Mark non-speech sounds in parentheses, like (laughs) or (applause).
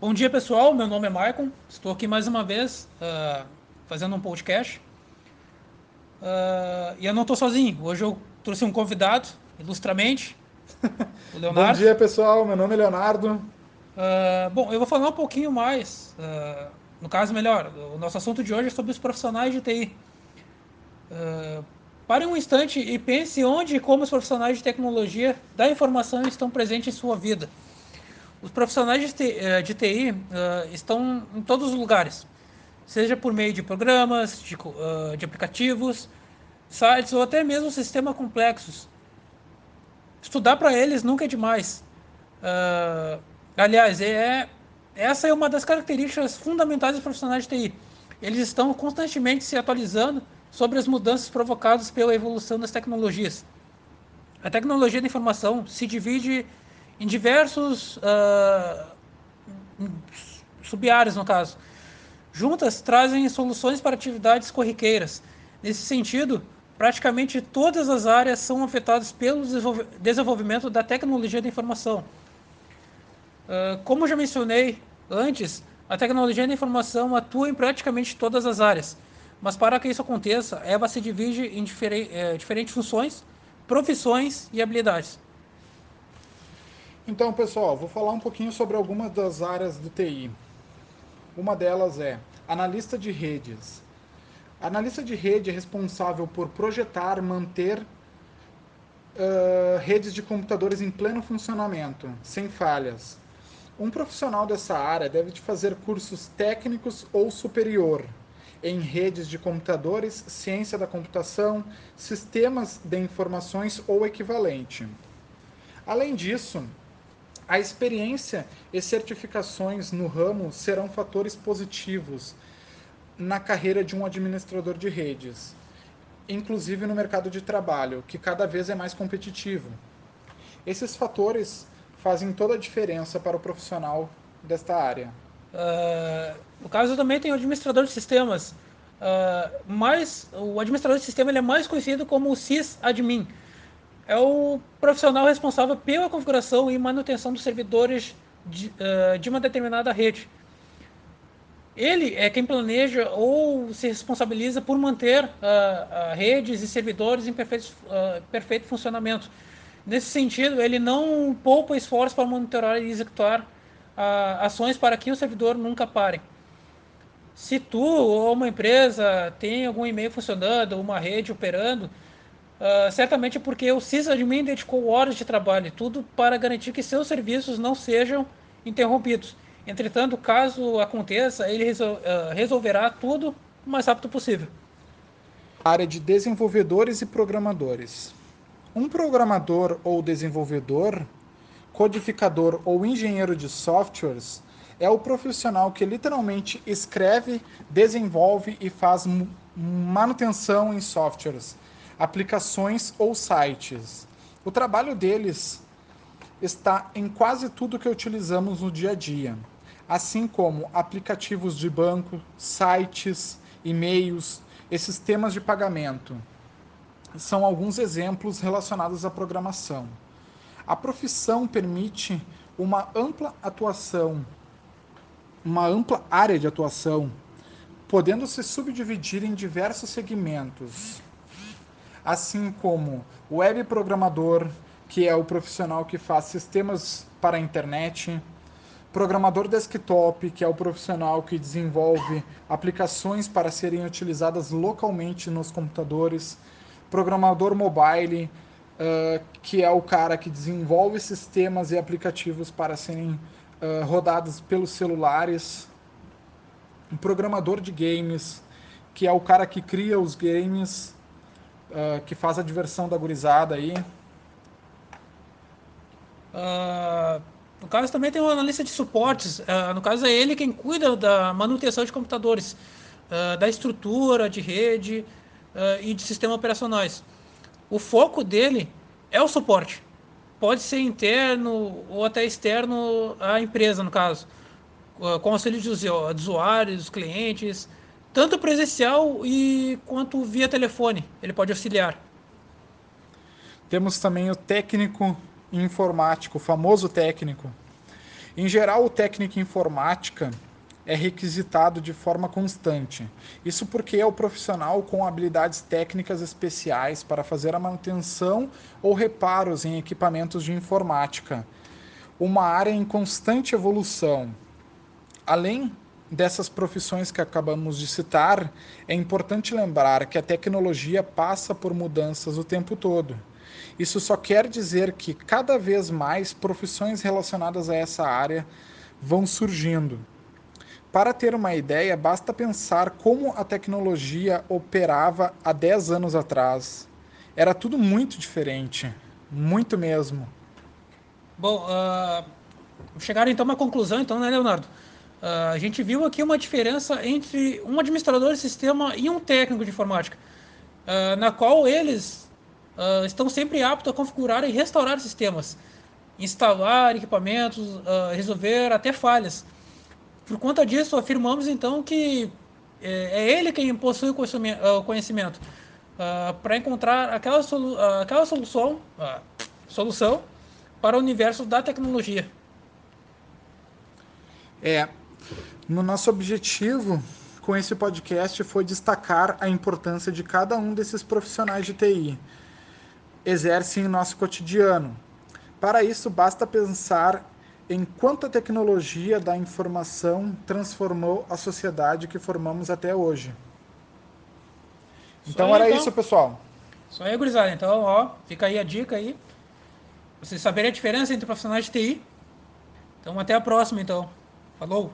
Bom dia, pessoal. Meu nome é Maicon. Estou aqui mais uma vez uh, fazendo um podcast. Uh, e eu não estou sozinho. Hoje eu trouxe um convidado, ilustramente, (laughs) o Leonardo. Bom dia, pessoal. Meu nome é Leonardo. Uh, bom, eu vou falar um pouquinho mais, no caso melhor, o nosso assunto de hoje é sobre os profissionais de TI. pare um instante e pense onde e como os profissionais de tecnologia da informação estão presentes em sua vida. Os profissionais de TI, eh, uh, eh, estão em todos os lugares, seja por meio de programas, de, uh, de aplicativos, sites ou até mesmo sistemas complexos. Estudar para eles nunca é demais. Uh, aliás, é, essa é uma das características fundamentais dos profissionais de TI. Eles estão constantemente se atualizando sobre as mudanças provocadas pela evolução das tecnologias. A tecnologia da informação se divide em diversos uh, sub-áreas, no caso. Juntas trazem soluções para atividades corriqueiras. Nesse sentido, praticamente todas as áreas são afetadas pelo desenvolvimento da tecnologia da informação. Uh, como já mencionei antes, a tecnologia da informação atua em praticamente todas as áreas, mas para que isso aconteça, ela se divide em eh, diferentes funções, profissões e habilidades. Então, pessoal, vou falar um pouquinho sobre algumas das áreas do TI. Uma delas é analista de redes. Analista de rede é responsável por projetar, manter uh, redes de computadores em pleno funcionamento, sem falhas. Um profissional dessa área deve fazer cursos técnicos ou superior em redes de computadores, ciência da computação, sistemas de informações ou equivalente. Além disso, a experiência e certificações no ramo serão fatores positivos na carreira de um administrador de redes, inclusive no mercado de trabalho, que cada vez é mais competitivo. Esses fatores fazem toda a diferença para o profissional desta área. Uh, no caso, também tem o administrador de sistemas, uh, mas o administrador de sistema ele é mais conhecido como sysadmin é o profissional responsável pela configuração e manutenção dos servidores de, uh, de uma determinada rede. Ele é quem planeja ou se responsabiliza por manter uh, uh, redes e servidores em perfeito, perfeito funcionamento. Nesse sentido, ele não poupa esforço para monitorar e executar ações para que o servidor nunca pare. Se tu ou uma empresa tem algum e-mail funcionando, uma rede operando, Uh, certamente porque o sysadmin dedicou horas de trabalho tudo para garantir que seus serviços não sejam interrompidos. Entretanto, caso aconteça, ele resol uh, resolverá tudo o mais rápido possível. Área de desenvolvedores e programadores. Um programador ou desenvolvedor, codificador ou engenheiro de softwares é o profissional que literalmente escreve, desenvolve e faz manutenção em softwares aplicações ou sites. O trabalho deles está em quase tudo que utilizamos no dia a dia, assim como aplicativos de banco, sites, e-mails e sistemas de pagamento. São alguns exemplos relacionados à programação. A profissão permite uma ampla atuação, uma ampla área de atuação, podendo se subdividir em diversos segmentos assim como web programador, que é o profissional que faz sistemas para a internet, programador desktop, que é o profissional que desenvolve aplicações para serem utilizadas localmente nos computadores, programador mobile, uh, que é o cara que desenvolve sistemas e aplicativos para serem uh, rodados pelos celulares, um programador de games, que é o cara que cria os games uh, que faz a diversão da gurizada aí? Uh, no caso também tem uma analista de suportes. Uh, no caso é ele quem cuida da manutenção de computadores, da estrutura de rede e de sistemas operacionais. O foco dele é o suporte. Pode ser interno ou até externo à empresa, no caso, com auxílio de usuários, clientes, tanto presencial e quanto via telefone. Ele pode auxiliar. Temos também o técnico informático, o famoso técnico. Em geral, o técnico informática é requisitado de forma constante. Isso porque é o profissional com habilidades técnicas especiais para fazer a manutenção ou reparos em equipamentos de informática. Uma área em constante evolução. Além dessas profissões que acabamos de citar, é importante lembrar que a tecnologia passa por mudanças o tempo todo. Isso só quer dizer que cada vez mais profissões relacionadas a essa área vão surgindo. Para ter uma ideia, basta pensar como a tecnologia operava há 10 anos atrás. Era tudo muito diferente, muito mesmo. Bom, uh, chegaram então a uma conclusão, então, né, Leonardo? Uh, a gente viu aqui uma diferença entre um administrador de sistema e um técnico de informática, uh, na qual eles uh, estão sempre aptos a configurar e restaurar sistemas, instalar equipamentos, resolver até falhas. Por conta disso, afirmamos então que é, é ele quem possui o conhecimento para encontrar aquela, solu aquela solução, solução para o universo da tecnologia. É, no nosso objetivo com esse podcast foi destacar a importância de cada um desses profissionais de TI exercem em nosso cotidiano. Para isso, basta pensar em quanto a tecnologia da informação transformou a sociedade que formamos até hoje. Então aí, era então. isso, pessoal. Só aí, gurizada. Então, ó, fica aí a dica aí. Vocês saberem a diferença entre profissionais de TI. Então, até a próxima, então. Falou!